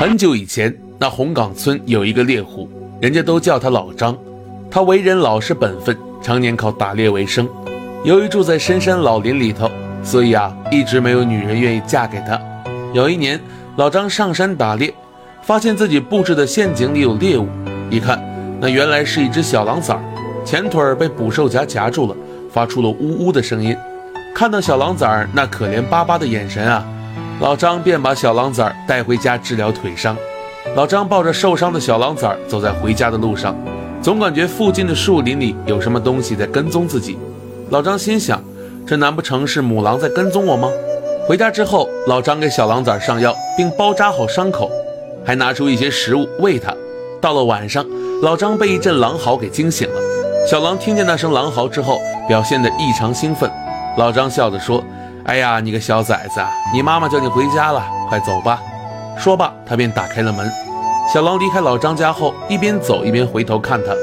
很久以前，那红岗村有一个猎户，人家都叫他老张。他为人老实本分，常年靠打猎为生。由于住在深山老林里头，所以啊，一直没有女人愿意嫁给他。有一年，老张上山打猎，发现自己布置的陷阱里有猎物。一看，那原来是一只小狼崽儿，前腿被捕兽夹夹住了，发出了呜呜的声音。看到小狼崽儿那可怜巴巴的眼神啊！老张便把小狼崽带回家治疗腿伤。老张抱着受伤的小狼崽走在回家的路上，总感觉附近的树林里有什么东西在跟踪自己。老张心想：这难不成是母狼在跟踪我吗？回家之后，老张给小狼崽上药，并包扎好伤口，还拿出一些食物喂它。到了晚上，老张被一阵狼嚎给惊醒了。小狼听见那声狼嚎之后，表现得异常兴奋。老张笑着说。哎呀，你个小崽子，你妈妈叫你回家了，快走吧。说罢，他便打开了门。小狼离开老张家后，一边走一边回头看他，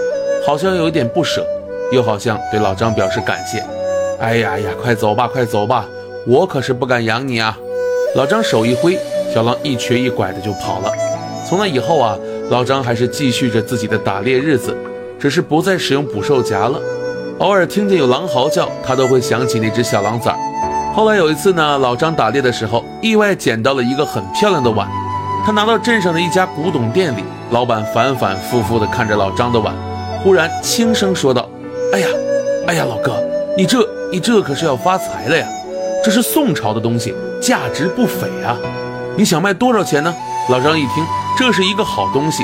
好像有一点不舍，又好像对老张表示感谢。哎呀呀，快走吧，快走吧，我可是不敢养你啊！老张手一挥，小狼一瘸一拐的就跑了。从那以后啊，老张还是继续着自己的打猎日子，只是不再使用捕兽夹了。偶尔听见有狼嚎叫，他都会想起那只小狼崽儿。后来有一次呢，老张打猎的时候，意外捡到了一个很漂亮的碗。他拿到镇上的一家古董店里，老板反反复复地看着老张的碗，忽然轻声说道：“哎呀，哎呀，老哥，你这你这可是要发财了呀！这是宋朝的东西，价值不菲啊！你想卖多少钱呢？”老张一听，这是一个好东西，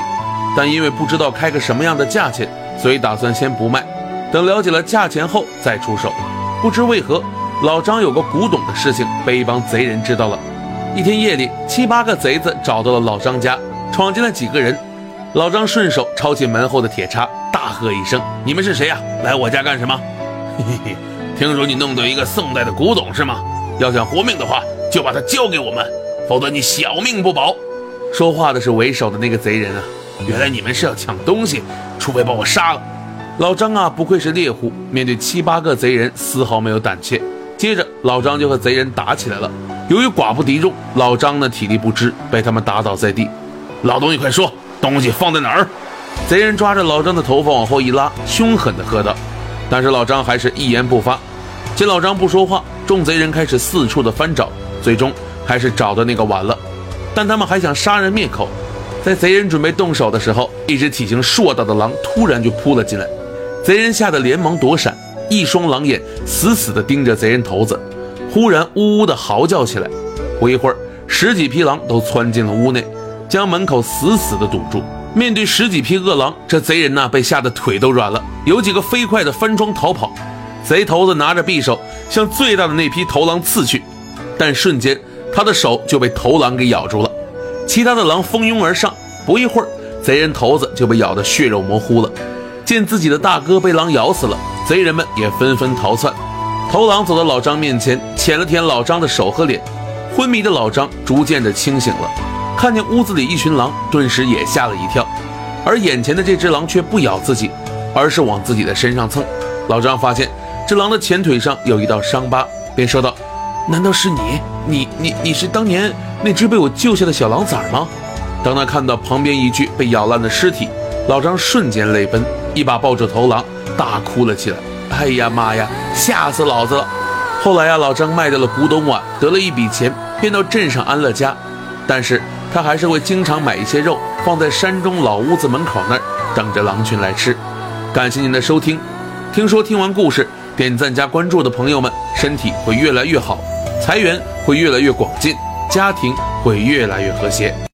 但因为不知道开个什么样的价钱，所以打算先不卖，等了解了价钱后再出手。不知为何。老张有个古董的事情被一帮贼人知道了。一天夜里，七八个贼子找到了老张家，闯进了几个人。老张顺手抄起门后的铁叉，大喝一声：“你们是谁呀？来我家干什么？”嘿嘿嘿，听说你弄到一个宋代的古董是吗？要想活命的话，就把它交给我们，否则你小命不保。说话的是为首的那个贼人啊！原来你们是要抢东西，除非把我杀了。老张啊，不愧是猎户，面对七八个贼人，丝毫没有胆怯。接着，老张就和贼人打起来了。由于寡不敌众，老张呢体力不支，被他们打倒在地。老东西，快说，东西放在哪儿？贼人抓着老张的头发往后一拉，凶狠地喝道。但是老张还是一言不发。见老张不说话，众贼人开始四处的翻找，最终还是找到那个碗了。但他们还想杀人灭口。在贼人准备动手的时候，一只体型硕大的狼突然就扑了进来，贼人吓得连忙躲闪。一双狼眼死死地盯着贼人头子，忽然呜呜地嚎叫起来。不一会儿，十几匹狼都窜进了屋内，将门口死死地堵住。面对十几匹恶狼，这贼人呐被吓得腿都软了，有几个飞快地翻窗逃跑。贼头子拿着匕首向最大的那匹头狼刺去，但瞬间他的手就被头狼给咬住了。其他的狼蜂拥而上，不一会儿，贼人头子就被咬得血肉模糊了。见自己的大哥被狼咬死了。贼人们也纷纷逃窜。头狼走到老张面前，舔了舔老张的手和脸。昏迷的老张逐渐的清醒了，看见屋子里一群狼，顿时也吓了一跳。而眼前的这只狼却不咬自己，而是往自己的身上蹭。老张发现这狼的前腿上有一道伤疤，便说道：“难道是你？你你你是当年那只被我救下的小狼崽吗？”当他看到旁边一具被咬烂的尸体，老张瞬间泪奔，一把抱住头狼。大哭了起来，哎呀妈呀，吓死老子了！后来呀，老张卖掉了古董碗，得了一笔钱，便到镇上安了家。但是他还是会经常买一些肉，放在山中老屋子门口那儿，等着狼群来吃。感谢您的收听，听说听完故事，点赞加关注的朋友们，身体会越来越好，财源会越来越广进，家庭会越来越和谐。